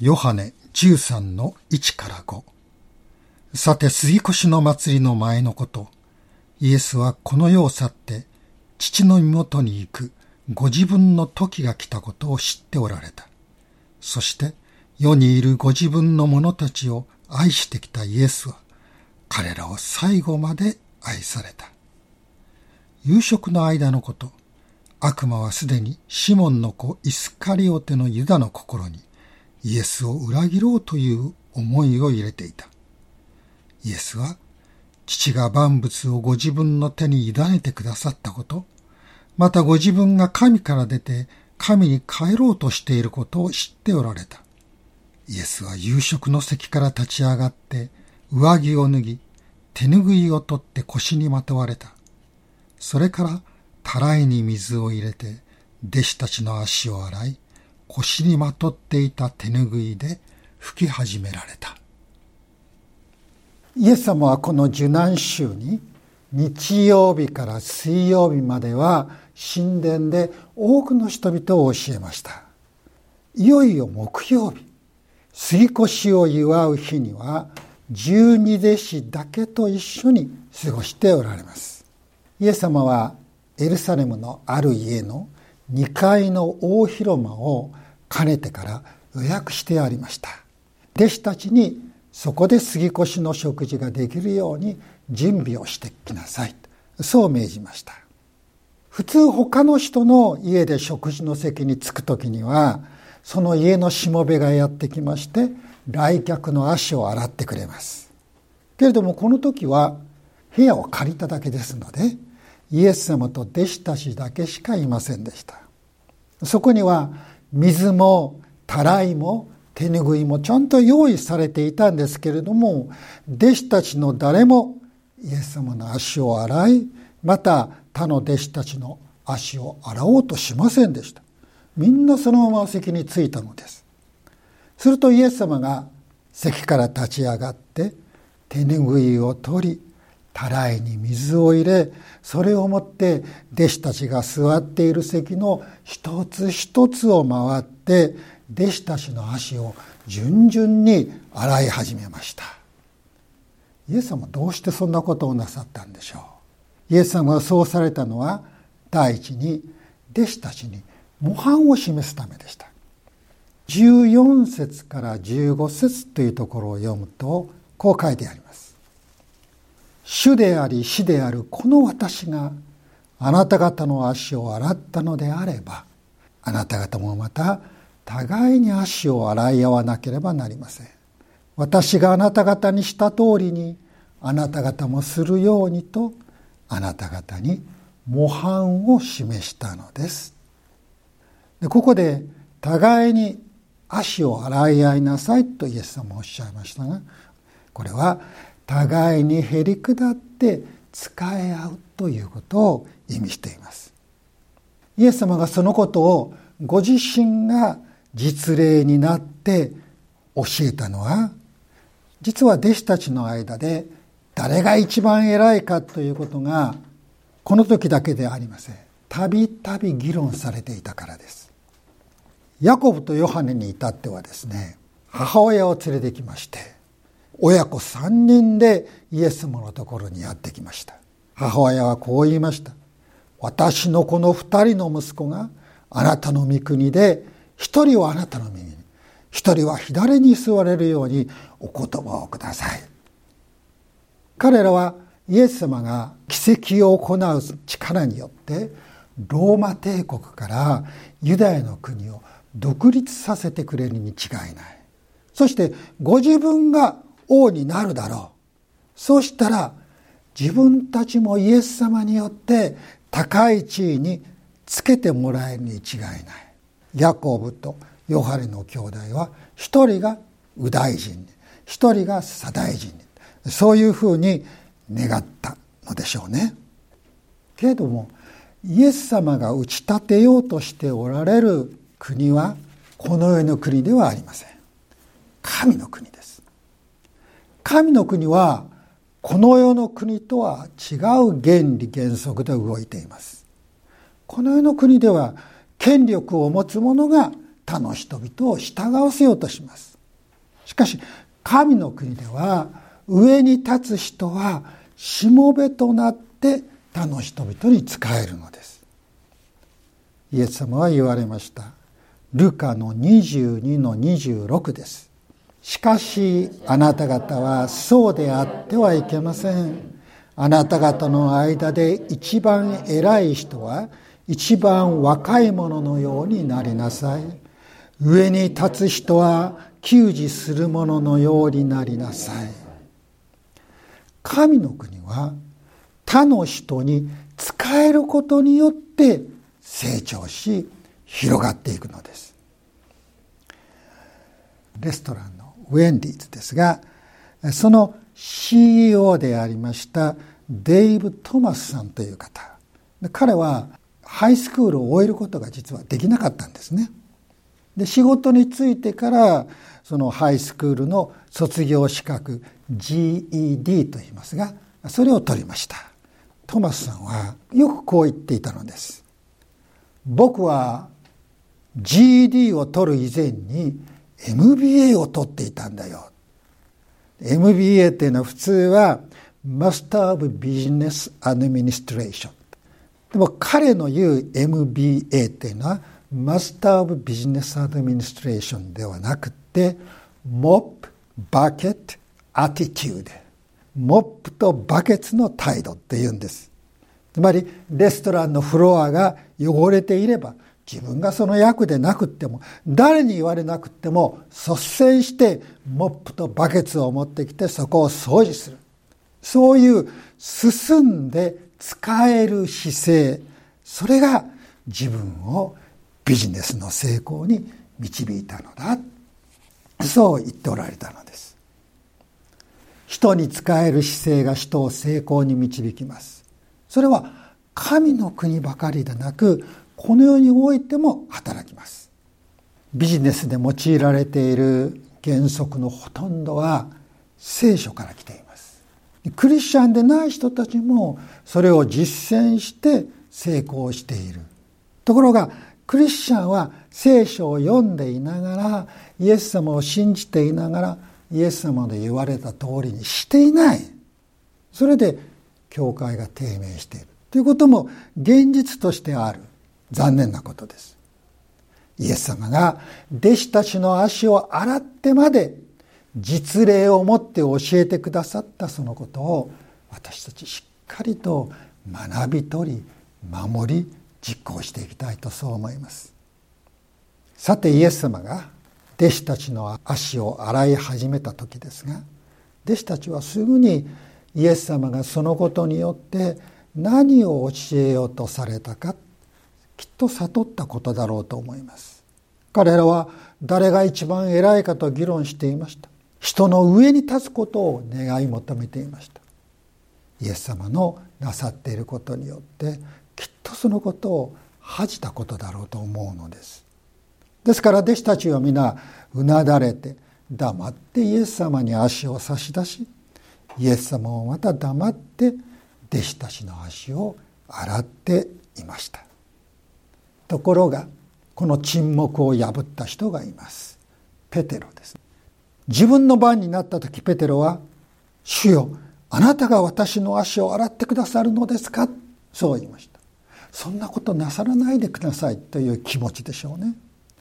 ヨハネ13の1から5。さて、杉越の祭りの前のこと、イエスはこの世を去って、父の身元に行くご自分の時が来たことを知っておられた。そして、世にいるご自分の者たちを愛してきたイエスは、彼らを最後まで愛された。夕食の間のこと、悪魔はすでにシモンの子イスカリオテのユダの心に、イエスを裏切ろうという思いを入れていた。イエスは父が万物をご自分の手に委ねてくださったこと、またご自分が神から出て神に帰ろうとしていることを知っておられた。イエスは夕食の席から立ち上がって上着を脱ぎ、手ぬぐいを取って腰にまとわれた。それからたらいに水を入れて弟子たちの足を洗い、腰にまとっていた手ぬぐいで拭き始められた。イエス様はこの受難週に日曜日から水曜日までは神殿で多くの人々を教えました。いよいよ木曜日、杉越を祝う日には十二弟子だけと一緒に過ごしておられます。イエス様はエルサレムのある家の2階の大広間をかねてから予約してありました。弟子たちにそこで杉越の食事ができるように準備をしてきなさい。そう命じました。普通他の人の家で食事の席に着く時にはその家のしもべがやってきまして来客の足を洗ってくれます。けれどもこの時は部屋を借りただけですのでイエス様と弟子たちだけしかいませんでした。そこには水もたらいも手ぬぐいもちゃんと用意されていたんですけれども弟子たちの誰もイエス様の足を洗いまた他の弟子たちの足を洗おうとしませんでした。みんなそのまま席に着いたのです。するとイエス様が席から立ち上がって手ぬぐいを取りたらいに水を入れそれをもって弟子たちが座っている席の一つ一つを回って弟子たちの足を順々に洗い始めました。イエス様どうしてそんなことをなさったんでしょう？イエス様がそうされたのは第一に弟子たちに模範を示すためでした。14節から15節というところを読むとこう書いてあります。主であり死であるこの私があなた方の足を洗ったのであればあなた方もまた互いに足を洗い合わなければなりません。私があなた方にした通りにあなた方もするようにとあなた方に模範を示したのです。でここで互いに足を洗い合いなさいとイエス様おっしゃいましたがこれは互いにへり下って使い合うということを意味しています。イエス様がそのことをご自身が実例になって教えたのは実は弟子たちの間で誰が一番偉いかということがこの時だけではありません。たびたび議論されていたからです。ヤコブとヨハネに至ってはですね母親を連れてきまして親子3人でイエス様のところにやってきました。母親はこう言いました。私のこの2人の息子があなたの御国で1人はあなたの右に1人は左に座れるようにお言葉をください。彼らはイエス様が奇跡を行う力によってローマ帝国からユダヤの国を独立させてくれるに違いない。そしてご自分が王になるだろう。そうしたら自分たちもイエス様によって高い地位につけてもらえるに違いない。ヤコブとヨハネの兄弟は一人が右大臣一人が左大臣そういうふうに願ったのでしょうね。けれどもイエス様が打ち立てようとしておられる国はこの世の国ではありません。神の国。神の国はこの世の国とは違う原理原則で動いています。この世の国では権力を持つ者が他の人々を従わせようとします。しかし神の国では上に立つ人はしもべとなって他の人々に仕えるのです。イエス様は言われました。ルカの22の26です。しかしあなた方はそうであってはいけません。あなた方の間で一番偉い人は一番若い者のようになりなさい。上に立つ人は給仕する者のようになりなさい。神の国は他の人に仕えることによって成長し広がっていくのです。レストランのウェンディーズですがその CEO でありましたデイブ・トマスさんという方。彼はハイスクールを終えることが実はできなかったんですね。で仕事に就いてからそのハイスクールの卒業資格 GED と言いますがそれを取りました。トマスさんはよくこう言っていたのです。僕は GED を取る以前に MBA を取っていたんだよ MBA っていうのは普通は Master of Business Administration でも彼の言う MBA っていうのは Master of Business Administration ではなくて Mop Bucket Attitude モップとバケツの態度って言うんですつまりレストランのフロアが汚れていれば自分がその役でなくっても誰に言われなくっても率先してモップとバケツを持ってきてそこを掃除する。そういう進んで使える姿勢。それが自分をビジネスの成功に導いたのだ。そう言っておられたのです。人に仕える姿勢が人を成功に導きます。それは神の国ばかりでなくこの世においても働きます。ビジネスで用いられている原則のほとんどは聖書から来ています。クリスチャンでない人たちもそれを実践して成功している。ところがクリスチャンは聖書を読んでいながらイエス様を信じていながらイエス様で言われた通りにしていない。それで教会が低迷している。ということも現実としてある。残念なことです。イエス様が弟子たちの足を洗ってまで実例を持って教えてくださったそのことを私たちしっかりと学び取り守り実行していきたいとそう思います。さてイエス様が弟子たちの足を洗い始めた時ですが弟子たちはすぐにイエス様がそのことによって何を教えようとされたかきっと悟ったことだろうと思います。彼らは誰が一番偉いかと議論していました。人の上に立つことを願い求めていました。イエス様のなさっていることによってきっとそのことを恥じたことだろうと思うのです。ですから弟子たちは皆うなだれて黙ってイエス様に足を差し出しイエス様もまた黙って弟子たちの足を洗っていました。ところがこの沈黙を破った人がいます。ペテロです。自分の番になった時ペテロは「主よあなたが私の足を洗ってくださるのですか?」そう言いましたそんなことなさらないでくださいという気持ちでしょうね。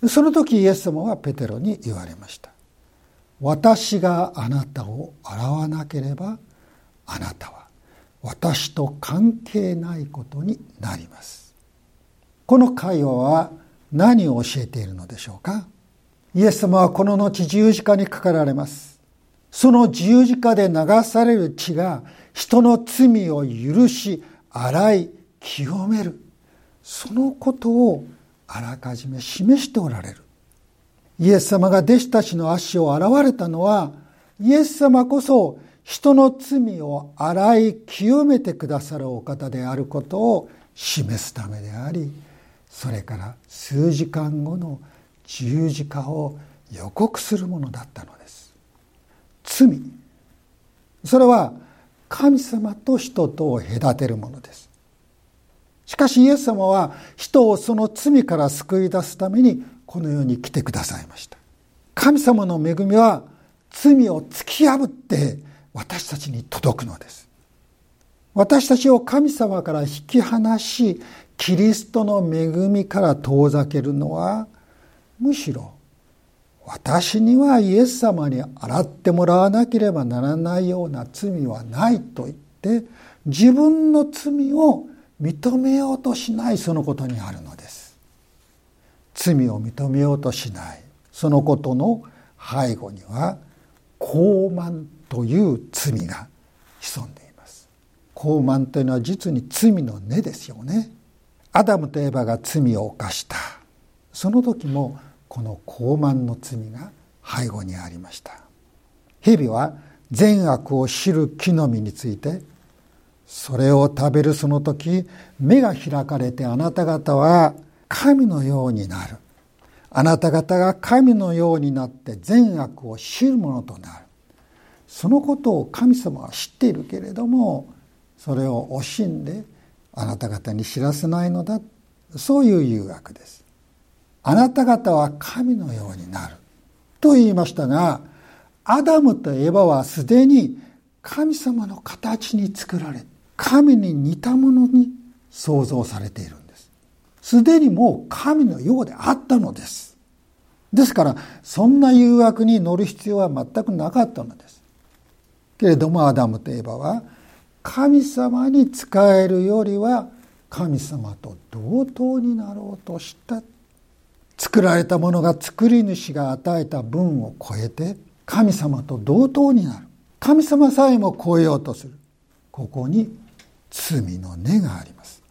その時イエス様はペテロに言われました私があなたを洗わなければあなたは私と関係ないことになります。この会話は何を教えているのでしょうか？イエス様はこの後十字架にかかられます。その十字架で流される血が人の罪を許し洗い清める。そのことをあらかじめ示しておられる。イエス様が弟子たちの足を洗われたのはイエス様こそ人の罪を洗い清めてくださるお方であることを示すためでありそれから数時間後の十字架を予告するものだったのです。罪。それは神様と人とを隔てるものです。しかしイエス様は人をその罪から救い出すためにこの世に来てくださいました。神様の恵みは罪を突き破って私たちに届くのです。私たちを神様から引き離しキリストの恵みから遠ざけるのはむしろ私にはイエス様に洗ってもらわなければならないような罪はないと言って自分の罪を認めようとしないそのことにあるのです。罪を認めようとしない。そのことの背後には傲慢という罪が潜んでいます。傲慢というのは実に罪の根ですよね。アダムとエバが罪を犯した。その時もこの傲慢の罪が背後にありました。日々は善悪を知る木の実についてそれを食べるその時目が開かれてあなた方は神のようになる。あなた方が神のようになって善悪を知るものとなる。そのことを神様は知っているけれどもそれを惜しんであなた方に知らせないのだそういう誘惑ですあなた方は神のようになると言いましたがアダムとエバはすでに神様の形に作られ神に似たものに創造されているんです。すでにもう神のようであったのです。ですから、そんな誘惑に乗る必要は全くなかったのです。けれども、アダムとエバは、神様に仕えるよりは、神様と同等になろうとした。作られたものが作り主が与えた分を超えて、神様と同等になる。神様さえも超えようとする。ここに罪の根があります。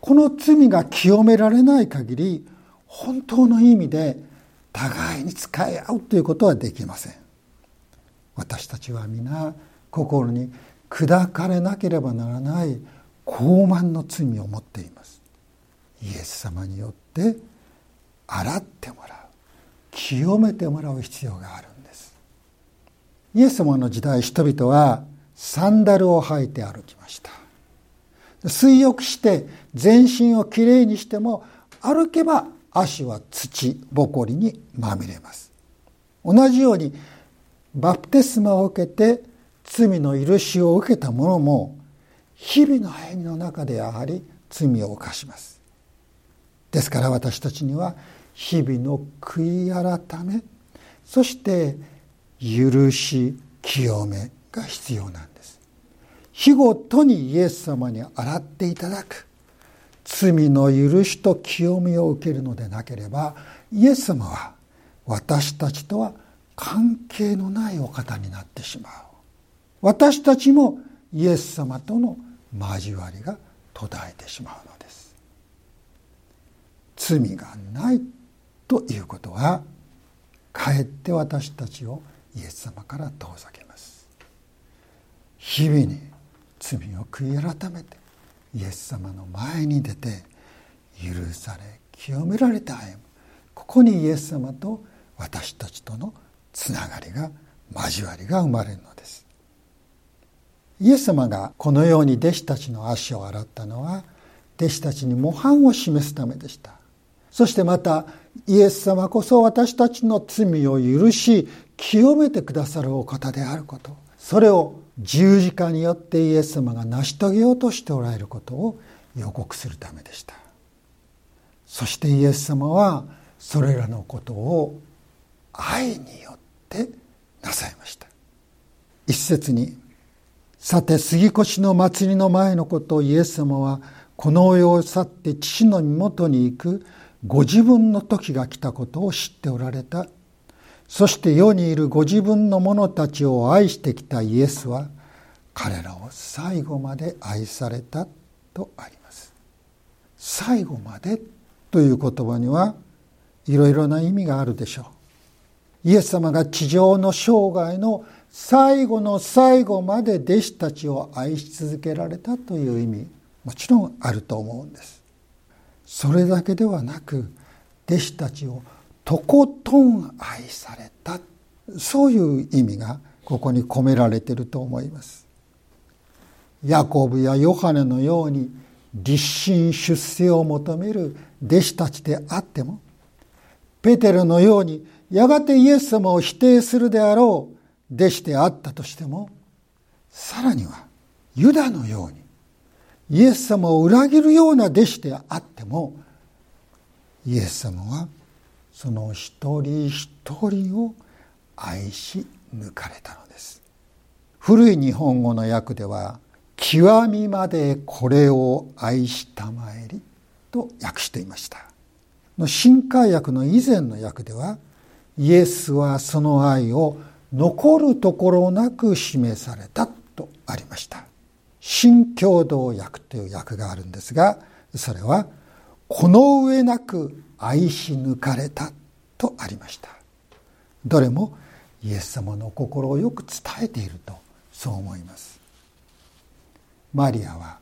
この罪が清められない限り、本当の意味で互いに使い合うということはできません。私たちは皆心に砕かれなければならない傲慢の罪を持っています。イエス様によって洗ってもらう。清めてもらう必要があるんです。イエス様の時代人々はサンダルを履いて歩きました。水浴して全身をきれいにしても歩けば足は土ぼこりにまみれます。同じようにバプテスマを受けて罪の許しを受けた者も日々の歩みの中でやはり罪を犯します。ですから私たちには日々の悔い改めそして許し清めが必要なんです。日ごとにイエス様に洗っていただく罪の許しと清めを受けるのでなければイエス様は私たちとは関係のないお方になってしまう。私たちもイエス様との交わりが途絶えてしまうのです。罪がないということはかえって私たちをイエス様から遠ざけます。日々に罪を悔い改めてイエス様の前に出て許され清められて歩むここにイエス様と私たちとのつながりが交わりが生まれるのです。イエス様がこのように弟子たちの足を洗ったのは弟子たちに模範を示すためでした。そしてまたイエス様こそ私たちの罪を許し清めてくださるお方であること。それを十字架によってイエス様が成し遂げようとしておられることを予告するためでした。そしてイエス様はそれらのことを愛によってなさいました。一節にさて杉越の祭りの前のことをイエス様はこの世を去って父の身元に行くご自分の時が来たことを知っておられたそして世にいるご自分の者たちを愛してきたイエスは彼らを最後まで愛されたとあります。最後までという言葉にはいろいろな意味があるでしょう。イエス様が地上の生涯の最後の最後まで弟子たちを愛し続けられたという意味もちろんあると思うんです。それだけではなく弟子たちをとことん愛されたそういう意味がここに込められていると思いますヤコブやヨハネのように立身出世を求める弟子たちであってもペテロのようにやがてイエス様を否定するであろう弟子であったとしてもさらにはユダのようにイエス様を裏切るような弟子であってもイエス様はその一人一人を愛し抜かれたのです。古い日本語の訳では「極みまでこれを愛したまえり」と訳していました。新海訳の以前の訳ではイエスはその愛を残るところなく示されたとありました。新共同訳という訳があるんですがそれはこの上なく愛し抜かれたとありました。どれもイエス様の心をよく伝えているとそう思います。マリアは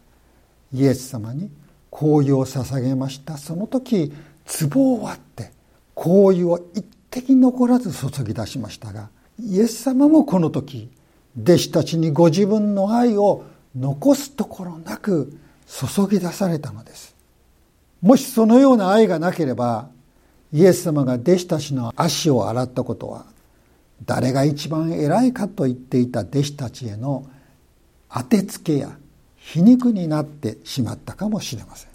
イエス様に香油を捧げました。その時壺を割って香油を一滴残らず注ぎ出しましたがイエス様もこの時弟子たちにご自分の愛を残すところなく注ぎ出されたのです。もしそのような愛がなければイエス様が弟子たちの足を洗ったことは誰が一番偉いかと言っていた弟子たちへの当てつけや皮肉になってしまったかもしれません。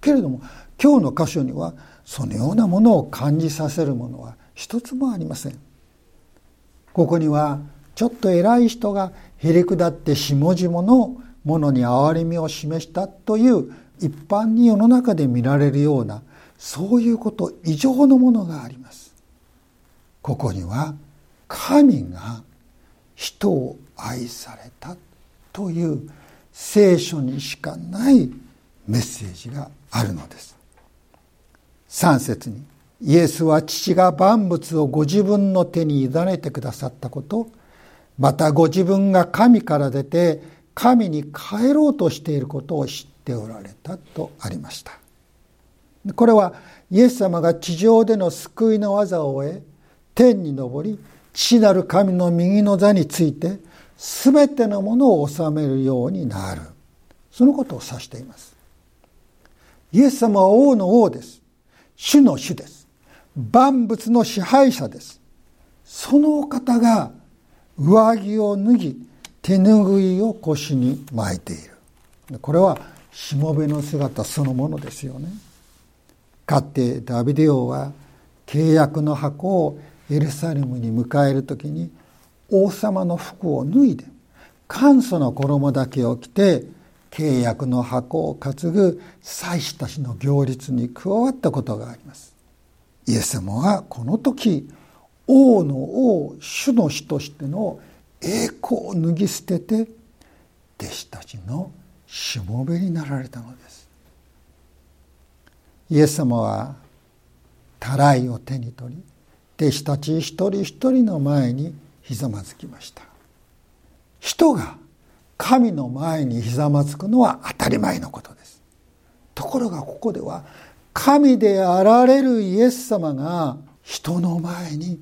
けれども今日の箇所にはそのようなものを感じさせるものは一つもありません。ここにはちょっと偉い人がへりくだって下々のものに憐れみを示したという一般に世の中で見られるようなそういうこと以上のものがあります。ここには神が人を愛されたという聖書にしかないメッセージがあるのです。3節にイエスは父が万物をご自分の手に委ねてくださったことまたご自分が神から出て神に帰ろうとしていることを知っておられたとありました。これはイエス様が地上での救いの技を終え天に昇り父なる神の右の座について全てのものを治めるようになる。そのことを指しています。イエス様は王の王です。主の主です。万物の支配者です。そのお方が上着を脱ぎ手ぬぐいを腰に巻いている。これはしもべの姿そのものですよね。かつてダビデ王は契約の箱をエルサレムに迎える時に王様の服を脱いで簡素の衣だけを着て契約の箱を担ぐ祭司たちの行列に加わったことがあります。イエス様はこの時王の王主の主としての栄光を脱ぎ捨てて弟子たちのしもべになられたのです。イエス様はたらいを手に取り弟子たち一人一人の前にひざまずきました。人が神の前にひざまずくのは当たり前のことです。ところがここでは神であられるイエス様が人の前に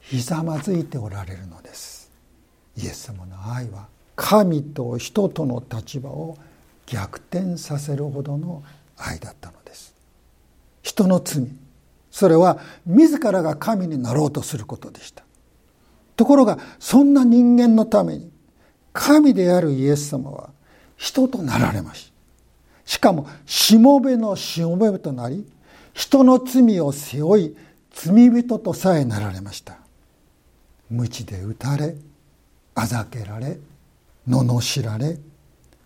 ひざまずいておられるのです。イエス様の愛は神と人との立場を逆転させるほどの愛だったのです。人の罪それは自らが神になろうとすることでした。ところがそんな人間のために神であるイエス様は人となられました。しかもしもべのしもべとなり人の罪を背負い罪人とさえなられました。鞭で打たれあざけられ罵られ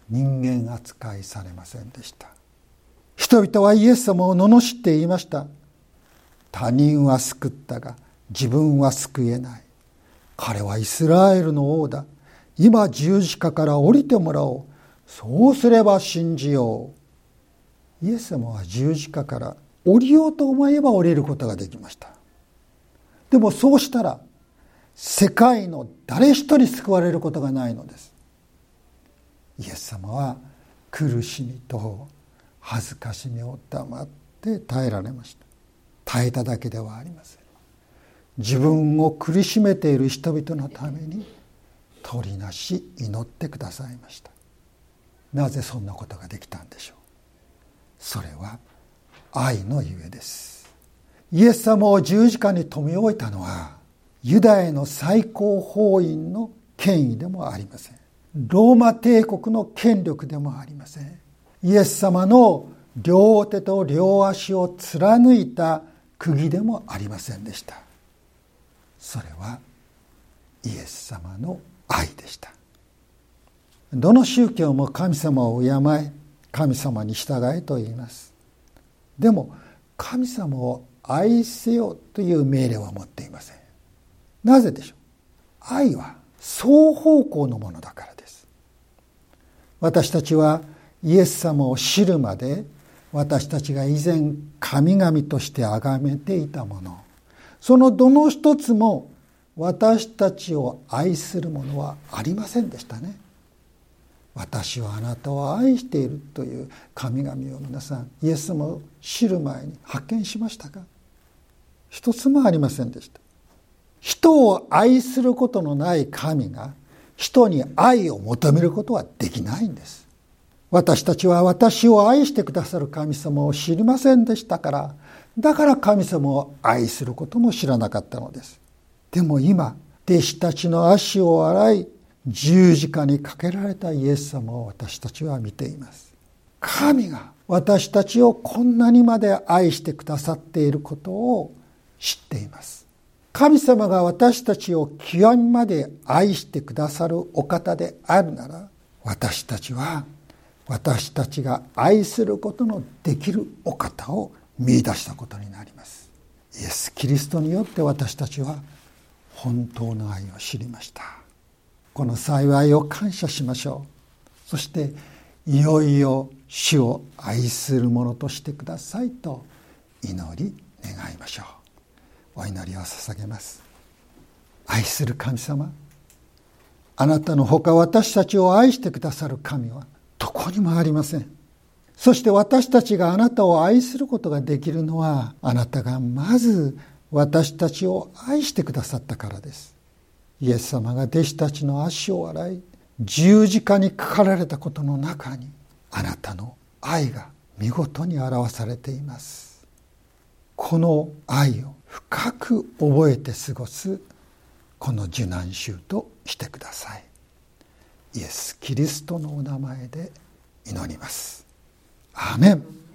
人間扱いされませんでした。人々はイエス様を罵って言いました。他人は救ったが自分は救えない。彼はイスラエルの王だ。今十字架から降りてもらおう。そうすれば信じよう。イエス様は十字架から降りようと思えば降りることができました。でもそうしたら世界の誰一人救われることがないのです。イエス様は苦しみと恥ずかしみを黙って耐えられました。耐えただけではありません。自分を苦しめている人々のために取りなし祈ってくださいました。なぜそんなことができたんでしょう？それは愛のゆえです。イエス様を十字架に留め置いたのはユダヤの最高法院の権威でもありません。ローマ帝国の権力でもありません。イエス様の両手と両足を貫いた釘でもありませんでした。それはイエス様の愛でした。どの宗教も神様を敬い神様に従えと言います。でも神様を愛せよという命令は持っていません。なぜでしょう？愛は双方向のものだからです。私たちはイエス様を知るまで私たちが以前神々として崇めていたもの。そのどの一つも私たちを愛するものはありませんでしたね。私はあなたを愛しているという神々を皆さんイエス様を知る前に発見しましたか？一つもありませんでした。人を愛することのない神が人に愛を求めることはできないんです。私たちは私を愛してくださる神様を知りませんでしたからだから神様を愛することも知らなかったのです。でも今弟子たちの足を洗い十字架にかけられたイエス様を私たちは見ています。神が私たちをこんなにまで愛してくださっていることを知っています。神様が私たちを極みまで愛してくださるお方であるなら私たちは私たちが愛することのできるお方を見出したことになります。イエス・キリストによって私たちは本当の愛を知りました。この幸いを感謝しましょう。そしていよいよ主を愛する者としてくださいと祈り願いましょう。お祈りを捧げます。愛する神様あなたのほか私たちを愛してくださる神はどこにもありません。そして私たちがあなたを愛することができるのはあなたがまず私たちを愛してくださったからです。イエス様が弟子たちの足を洗い十字架にかかられたことの中にあなたの愛が見事に表されています。この愛を深く覚えて過ごすこの受難週としてください。イエス・キリストのお名前で祈ります。アーメン。